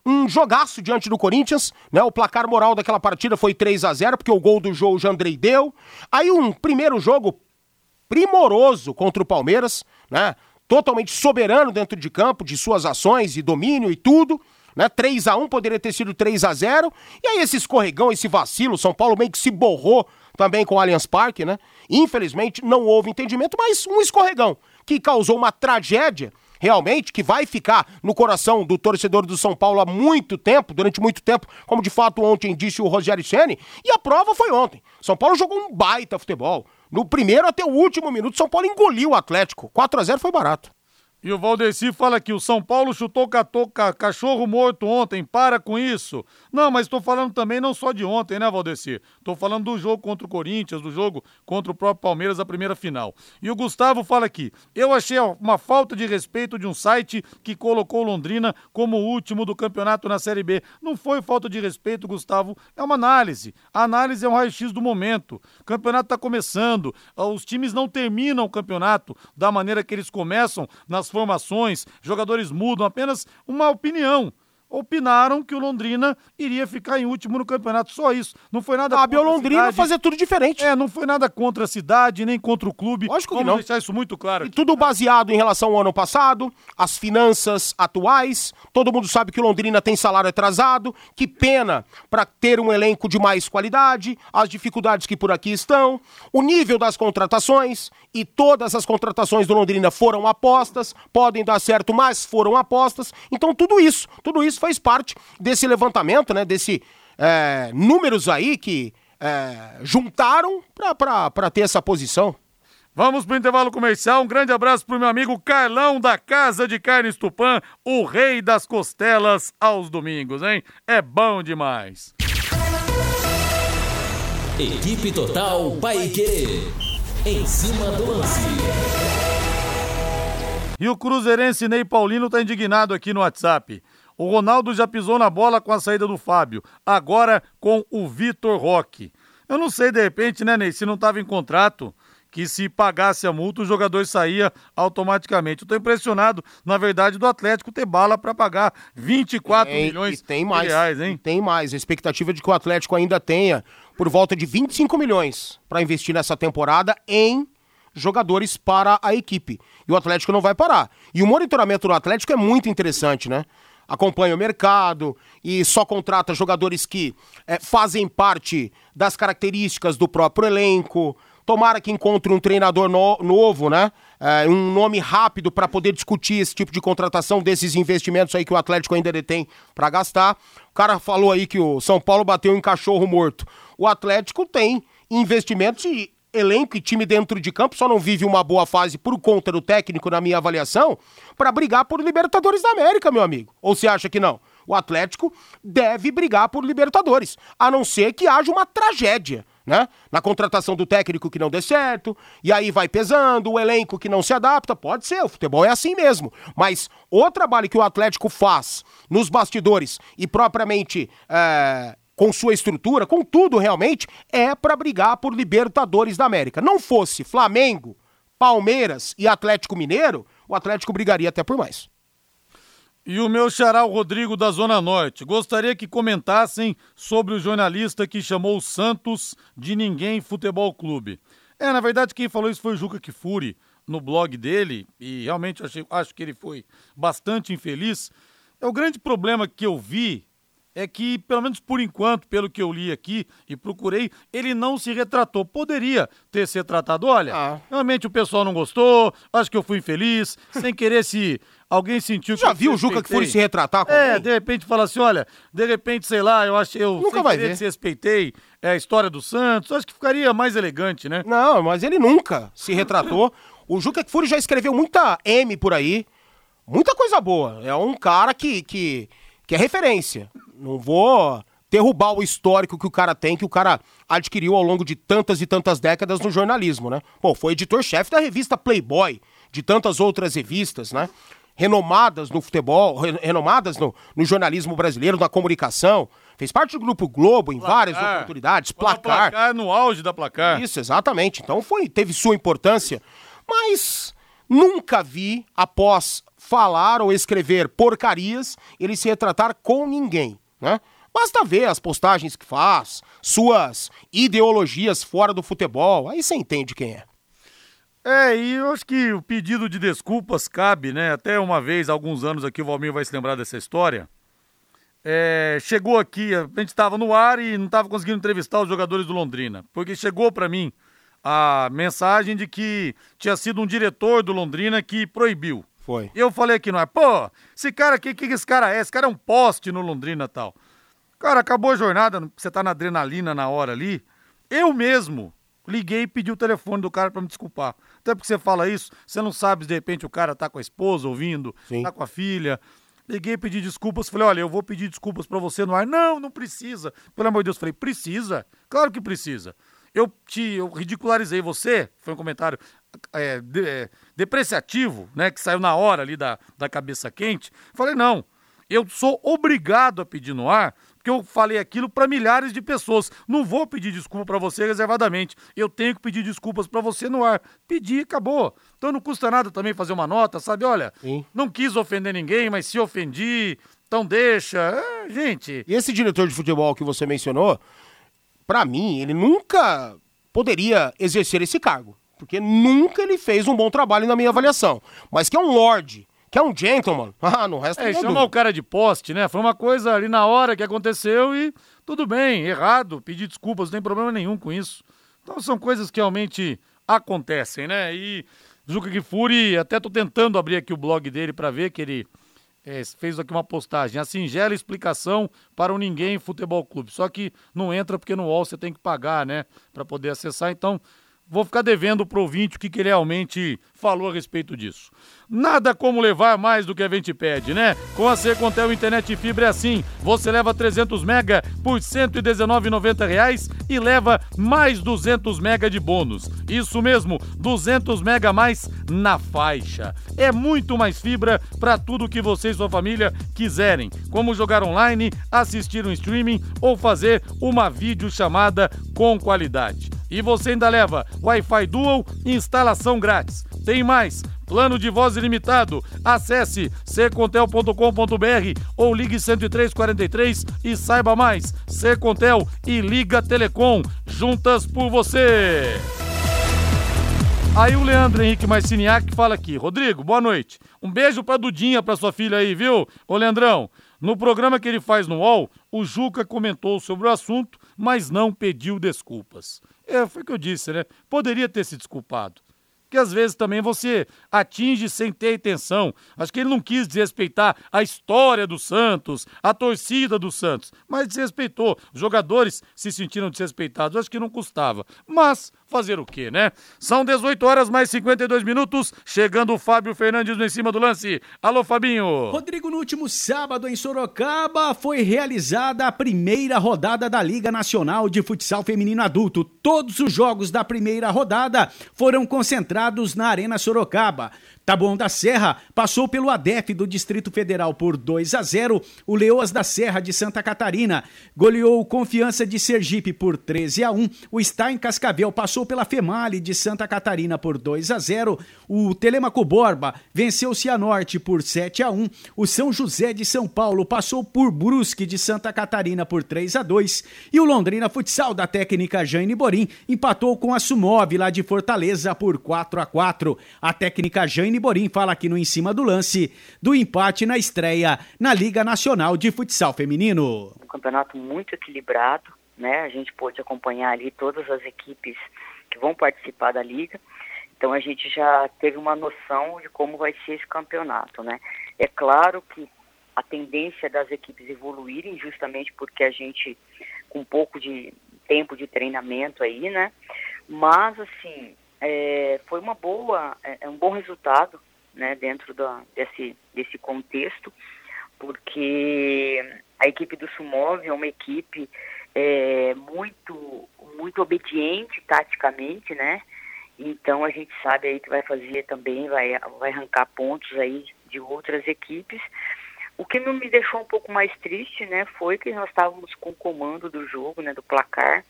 um jogaço diante do Corinthians, né? O placar moral daquela partida foi 3 a 0 porque o gol do jogo o Jandrei deu. Aí um primeiro jogo primoroso contra o Palmeiras, né? Totalmente soberano dentro de campo, de suas ações e domínio e tudo. Né? 3 a 1 poderia ter sido 3 a 0 E aí esse escorregão, esse vacilo, São Paulo meio que se borrou também com o Allianz Parque, né? Infelizmente não houve entendimento, mas um escorregão que causou uma tragédia realmente, que vai ficar no coração do torcedor do São Paulo há muito tempo, durante muito tempo, como de fato ontem disse o Rogério Ceni, e a prova foi ontem. São Paulo jogou um baita futebol. No primeiro até o último minuto, São Paulo engoliu o Atlético. 4 a 0 foi barato. E o Valdeci fala que o São Paulo chutou cachorro morto ontem, para com isso. Não, mas estou falando também não só de ontem, né, Valdeci? Estou falando do jogo contra o Corinthians, do jogo contra o próprio Palmeiras, a primeira final. E o Gustavo fala aqui: eu achei uma falta de respeito de um site que colocou Londrina como o último do campeonato na Série B. Não foi falta de respeito, Gustavo, é uma análise. A análise é um raio-x do momento. O campeonato está começando, os times não terminam o campeonato da maneira que eles começam nas formações, jogadores mudam, apenas uma opinião opinaram que o Londrina iria ficar em último no campeonato. Só isso. Não foi nada Cabe ao Londrina fazer tudo diferente. É, não foi nada contra a cidade, nem contra o clube. Lógico que Vamos não. deixar isso muito claro. Aqui. E tudo baseado em relação ao ano passado, as finanças atuais. Todo mundo sabe que o Londrina tem salário atrasado. Que pena para ter um elenco de mais qualidade, as dificuldades que por aqui estão, o nível das contratações e todas as contratações do Londrina foram apostas, podem dar certo, mas foram apostas. Então tudo isso, tudo isso faz parte desse levantamento, né? Desse é, números aí que é, juntaram para ter essa posição. Vamos para o intervalo comercial. Um grande abraço para o meu amigo Carlão da Casa de Carnes Tupã, o rei das costelas aos domingos, hein? É bom demais. Equipe Total Paique. Em cima do lance. E o cruzeirense Ney Paulino está indignado aqui no WhatsApp. O Ronaldo já pisou na bola com a saída do Fábio, agora com o Vitor Roque. Eu não sei, de repente, né, Ney, se não estava em contrato, que se pagasse a multa, o jogador saía automaticamente. Eu tô impressionado, na verdade, do Atlético ter bala para pagar 24 tem, milhões tem mais, de reais, hein? tem mais. A expectativa de que o Atlético ainda tenha por volta de 25 milhões para investir nessa temporada em jogadores para a equipe. E o Atlético não vai parar. E o monitoramento do Atlético é muito interessante, né? Acompanha o mercado e só contrata jogadores que é, fazem parte das características do próprio elenco. Tomara que encontre um treinador no, novo, né? É, um nome rápido para poder discutir esse tipo de contratação desses investimentos aí que o Atlético ainda detém para gastar. O cara falou aí que o São Paulo bateu em cachorro morto. O Atlético tem investimentos e elenco e time dentro de campo só não vive uma boa fase por conta do técnico, na minha avaliação, para brigar por Libertadores da América, meu amigo. Ou você acha que não? O Atlético deve brigar por Libertadores, a não ser que haja uma tragédia. Né? Na contratação do técnico que não dê certo, e aí vai pesando, o elenco que não se adapta, pode ser, o futebol é assim mesmo. Mas o trabalho que o Atlético faz nos bastidores e propriamente é, com sua estrutura, com tudo realmente, é para brigar por Libertadores da América. Não fosse Flamengo, Palmeiras e Atlético Mineiro, o Atlético brigaria até por mais. E o meu xará o Rodrigo da Zona Norte. Gostaria que comentassem sobre o jornalista que chamou o Santos de Ninguém Futebol Clube. É, na verdade, quem falou isso foi o Juca Kifuri no blog dele, e realmente achei, acho que ele foi bastante infeliz. É o grande problema que eu vi é que, pelo menos por enquanto, pelo que eu li aqui e procurei, ele não se retratou. Poderia ter se retratado. Olha, ah. realmente o pessoal não gostou, acho que eu fui infeliz, sem querer se. Alguém sentiu que. Já viu o Juca que foi se retratar com É, alguém? de repente fala assim: olha, de repente, sei lá, eu achei. Eu nunca vai ver. respeitei é, a história do Santos. Acho que ficaria mais elegante, né? Não, mas ele nunca se retratou. o Juca Kfouri já escreveu muita M por aí. Muita coisa boa. É um cara que, que, que é referência. Não vou derrubar o histórico que o cara tem, que o cara adquiriu ao longo de tantas e tantas décadas no jornalismo, né? Bom, foi editor-chefe da revista Playboy, de tantas outras revistas, né? Renomadas no futebol, renomadas no, no jornalismo brasileiro, na comunicação. Fez parte do Grupo Globo em placar. várias oportunidades, placar. placar no auge da placar. Isso, exatamente. Então foi, teve sua importância, mas nunca vi, após falar ou escrever porcarias, ele se retratar com ninguém, né? Basta ver as postagens que faz, suas ideologias fora do futebol, aí você entende quem é. É, e eu acho que o pedido de desculpas cabe, né? Até uma vez, alguns anos aqui, o Valmir vai se lembrar dessa história. É, chegou aqui, a gente estava no ar e não estava conseguindo entrevistar os jogadores do Londrina, porque chegou para mim a mensagem de que tinha sido um diretor do Londrina que proibiu. Foi. E eu falei aqui não é, pô, esse cara aqui, o que, que esse cara é? Esse cara é um poste no Londrina tal. Cara, acabou a jornada, você tá na adrenalina na hora ali. Eu mesmo liguei e pedi o telefone do cara para me desculpar. Até porque você fala isso, você não sabe se de repente o cara tá com a esposa ouvindo, Sim. tá com a filha. Liguei e pedi desculpas, falei, olha, eu vou pedir desculpas para você no ar. Não, não precisa. Pelo amor de Deus, falei, precisa. Claro que precisa. Eu te eu ridicularizei você, foi um comentário é, de, é, depreciativo, né, que saiu na hora ali da, da cabeça quente. Falei, não, eu sou obrigado a pedir no ar porque eu falei aquilo para milhares de pessoas. Não vou pedir desculpa para você reservadamente. Eu tenho que pedir desculpas para você no ar. Pedi, acabou. Então não custa nada também fazer uma nota, sabe? Olha, Sim. não quis ofender ninguém, mas se ofendi, então deixa. É, gente. E esse diretor de futebol que você mencionou, para mim, ele nunca poderia exercer esse cargo. Porque nunca ele fez um bom trabalho na minha avaliação. Mas que é um lorde que é um gentleman. [LAUGHS] Ah, não resta É, chamar o cara de poste, né? Foi uma coisa ali na hora que aconteceu e tudo bem, errado, pedir desculpas, não tem problema nenhum com isso. Então são coisas que realmente acontecem, né? E Zuka Kifuri, até tô tentando abrir aqui o blog dele para ver que ele é, fez aqui uma postagem, a singela explicação para o Ninguém Futebol Clube. Só que não entra porque no UOL você tem que pagar, né, para poder acessar. Então, vou ficar devendo pro ouvinte o que, que ele realmente falou a respeito disso. Nada como levar mais do que a gente pede, né? Com a Secontel Internet Fibra é assim. Você leva 300 mega por R$ 119,90 e leva mais 200 mega de bônus. Isso mesmo, 200 mega mais na faixa. É muito mais fibra para tudo que você e sua família quiserem, como jogar online, assistir um streaming ou fazer uma videochamada com qualidade. E você ainda leva Wi-Fi Dual e instalação grátis. Tem mais, plano de voz ilimitado. Acesse ccontel.com.br ou ligue 10343 e saiba mais. Secontel e Liga Telecom, juntas por você. Aí o Leandro Henrique Marciniak fala aqui. Rodrigo, boa noite. Um beijo pra Dudinha, pra sua filha aí, viu? Ô Leandrão, no programa que ele faz no UOL, o Juca comentou sobre o assunto, mas não pediu desculpas. É, foi o que eu disse, né? Poderia ter se desculpado que às vezes também você atinge sem ter intenção. Acho que ele não quis desrespeitar a história do Santos, a torcida do Santos, mas desrespeitou. Os jogadores se sentiram desrespeitados, acho que não custava. Mas fazer o quê, né? São 18 horas mais 52 minutos, chegando o Fábio Fernandes no em cima do lance. Alô, Fabinho. Rodrigo, no último sábado em Sorocaba foi realizada a primeira rodada da Liga Nacional de Futsal Feminino Adulto. Todos os jogos da primeira rodada foram concentrados na Arena Sorocaba. Taboão da Serra passou pelo ADEF do Distrito Federal por 2 a 0. O Leoas da Serra de Santa Catarina goleou o Confiança de Sergipe por 13 a 1. O Stein Cascavel passou pela Female de Santa Catarina por 2 a 0. O Telemaco Borba venceu o Cianorte por 7 a 1. O São José de São Paulo passou por Brusque de Santa Catarina por 3 a 2. E o Londrina Futsal da técnica Jane Borim empatou com a Sumov lá de Fortaleza por 4 a 4. A técnica Jane Borim fala aqui no Em Cima do Lance do empate na estreia na Liga Nacional de Futsal Feminino. Um campeonato muito equilibrado, né? A gente pôde acompanhar ali todas as equipes que vão participar da liga. Então a gente já teve uma noção de como vai ser esse campeonato, né? É claro que a tendência das equipes evoluírem justamente porque a gente com um pouco de tempo de treinamento aí, né? Mas assim, é, foi uma boa, é, é, um bom resultado, né, dentro da, desse, desse contexto, porque A equipe do Sumov é uma equipe é, muito, muito obediente taticamente, né? Então a gente sabe aí que vai fazer também, vai, vai arrancar pontos aí de outras equipes. O que me deixou um pouco mais triste, né, foi que nós estávamos com o comando do jogo, né, do placar,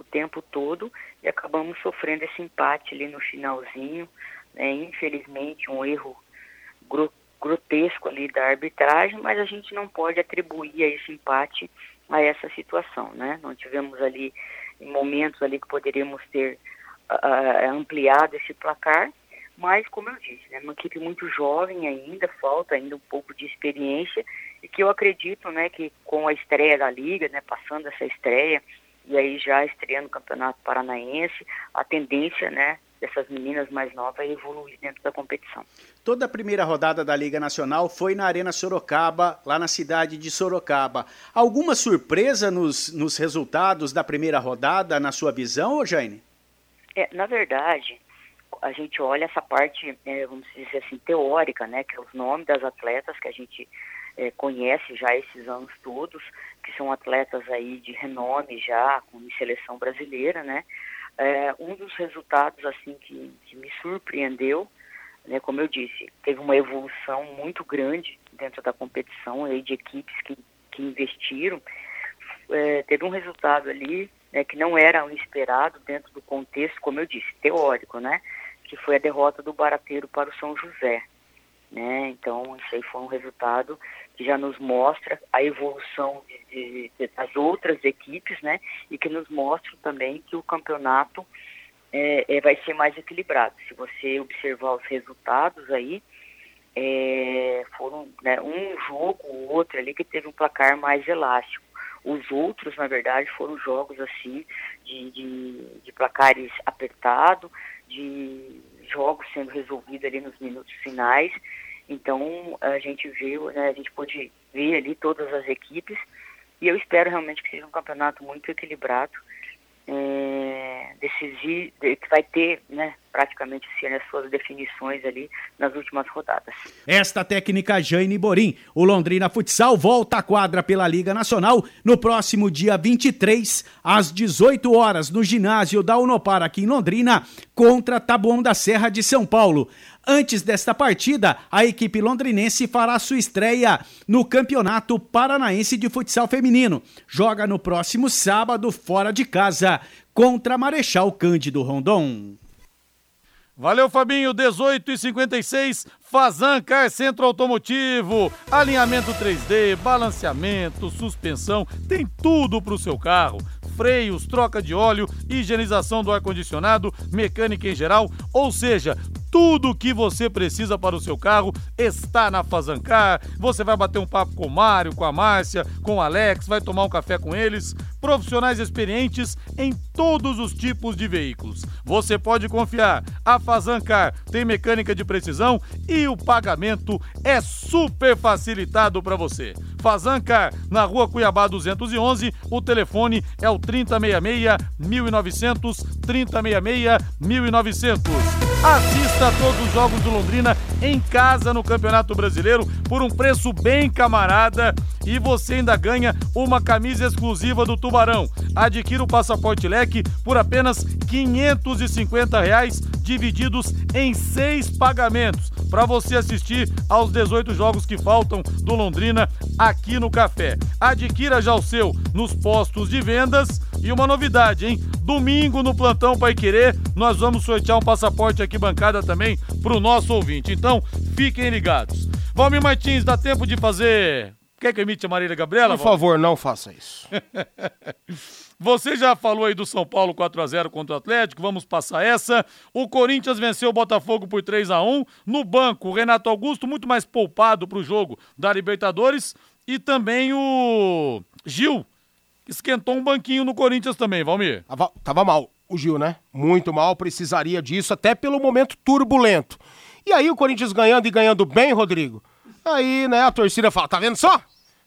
o tempo todo e acabamos sofrendo esse empate ali no finalzinho. Né, infelizmente, um erro gro grotesco ali da arbitragem, mas a gente não pode atribuir a esse empate a essa situação, né? Não tivemos ali momentos ali que poderíamos ter uh, ampliado esse placar, mas como eu disse, é né, uma equipe muito jovem ainda, falta ainda um pouco de experiência e que eu acredito, né, que com a estreia da liga, né, passando essa estreia e aí já estreando o Campeonato Paranaense, a tendência, né, dessas meninas mais novas é evoluir dentro da competição. Toda a primeira rodada da Liga Nacional foi na Arena Sorocaba, lá na cidade de Sorocaba. Alguma surpresa nos, nos resultados da primeira rodada, na sua visão, Jane? É, na verdade, a gente olha essa parte, é, vamos dizer assim, teórica, né, que é os nomes das atletas que a gente é, conhece já esses anos todos, que são atletas aí de renome já, com seleção brasileira, né? É, um dos resultados assim que, que me surpreendeu, né, como eu disse, teve uma evolução muito grande dentro da competição aí de equipes que, que investiram. É, teve um resultado ali né, que não era o esperado dentro do contexto, como eu disse, teórico, né? Que foi a derrota do Barateiro para o São José. Né? Então, isso aí foi um resultado que já nos mostra a evolução de, de, das outras equipes, né? E que nos mostra também que o campeonato é, é, vai ser mais equilibrado. Se você observar os resultados aí, é, foram né, um jogo ou outro ali que teve um placar mais elástico. Os outros, na verdade, foram jogos assim de, de, de placares apertado, de jogos sendo resolvidos ali nos minutos finais. Então a gente viu, né, a gente pôde ver ali todas as equipes e eu espero realmente que seja um campeonato muito equilibrado é, que vai ter, né, praticamente assim, as suas definições ali nas últimas rodadas. Esta técnica Jane Borim. O Londrina Futsal volta à quadra pela Liga Nacional no próximo dia 23, às 18 horas, no ginásio da Unopar aqui em Londrina, contra Taboão da Serra de São Paulo. Antes desta partida, a equipe londrinense fará sua estreia no Campeonato Paranaense de Futsal Feminino. Joga no próximo sábado, fora de casa, contra Marechal Cândido Rondon. Valeu, Fabinho. 18 e 56 Fazan Car Centro Automotivo. Alinhamento 3D, balanceamento, suspensão, tem tudo para o seu carro. Freios, troca de óleo, higienização do ar-condicionado, mecânica em geral, ou seja, tudo o que você precisa para o seu carro está na Fazancar. Você vai bater um papo com o Mário, com a Márcia, com o Alex, vai tomar um café com eles. Profissionais experientes em todos os tipos de veículos. Você pode confiar. A Fazancar tem mecânica de precisão e o pagamento é super facilitado para você. Fazancar, na rua Cuiabá 211, o telefone é o 3066 1900 3066 1900. Assista a todos os jogos do Londrina em casa no Campeonato Brasileiro por um preço bem camarada e você ainda ganha uma camisa exclusiva do Tubarão. Adquira o passaporte leque por apenas 550 reais, divididos em seis pagamentos, para você assistir aos 18 jogos que faltam do Londrina aqui no Café. Adquira já o seu nos postos de vendas e uma novidade, hein? Domingo no plantão Pai Querer, nós vamos sortear um passaporte aqui bancada também para o nosso ouvinte. Então, fiquem ligados. Valmir Martins, dá tempo de fazer. Quer que imite a Marília Gabriela? Por favor, não faça isso. [LAUGHS] Você já falou aí do São Paulo 4 a 0 contra o Atlético, vamos passar essa. O Corinthians venceu o Botafogo por 3 a 1 No banco, o Renato Augusto muito mais poupado para o jogo da Libertadores e também o Gil esquentou um banquinho no Corinthians também, Valmir. Tava, tava mal o Gil, né? Muito mal, precisaria disso, até pelo momento turbulento. E aí o Corinthians ganhando e ganhando bem, Rodrigo. Aí, né, a torcida fala, tá vendo só?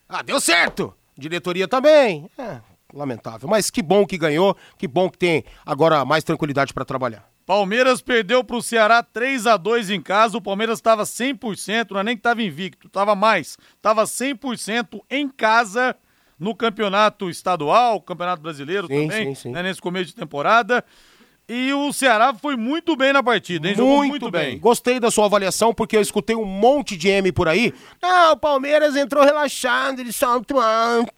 Ah, deu certo! Diretoria também. É, lamentável. Mas que bom que ganhou, que bom que tem agora mais tranquilidade para trabalhar. Palmeiras perdeu para o Ceará 3 a 2 em casa. O Palmeiras estava 100%, não é nem que estava invicto, estava mais. Estava 100% em casa no campeonato estadual, campeonato brasileiro Sim, também, sim, sim. né, nesse começo de temporada. E o Ceará foi muito bem na partida, hein? Jogou Muito, bem. Gostei da sua avaliação, porque eu escutei um monte de M por aí. Não, o Palmeiras entrou relaxado, ele salto alto.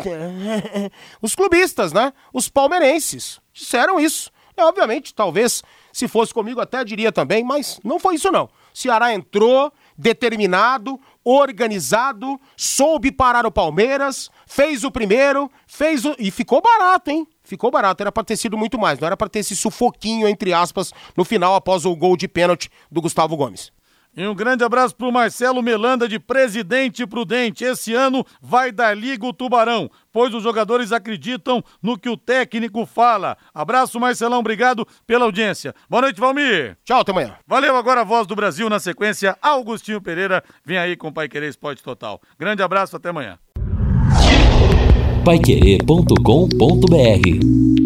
Os clubistas, né? Os palmeirenses disseram isso. E, obviamente, talvez, se fosse comigo, até diria também, mas não foi isso não. Ceará entrou determinado, organizado, soube parar o Palmeiras, fez o primeiro, fez o... e ficou barato, hein? Ficou barato, era pra ter sido muito mais, não era pra ter esse sufoquinho, entre aspas, no final após o gol de pênalti do Gustavo Gomes. E um grande abraço pro Marcelo Melanda de Presidente Prudente. Esse ano vai dar liga o Tubarão, pois os jogadores acreditam no que o técnico fala. Abraço, Marcelão, obrigado pela audiência. Boa noite, Valmir. Tchau, até amanhã. Valeu, agora a voz do Brasil na sequência. Augustinho Pereira vem aí com o Pai Querer Esporte Total. Grande abraço, até amanhã. Paiquerê.com.br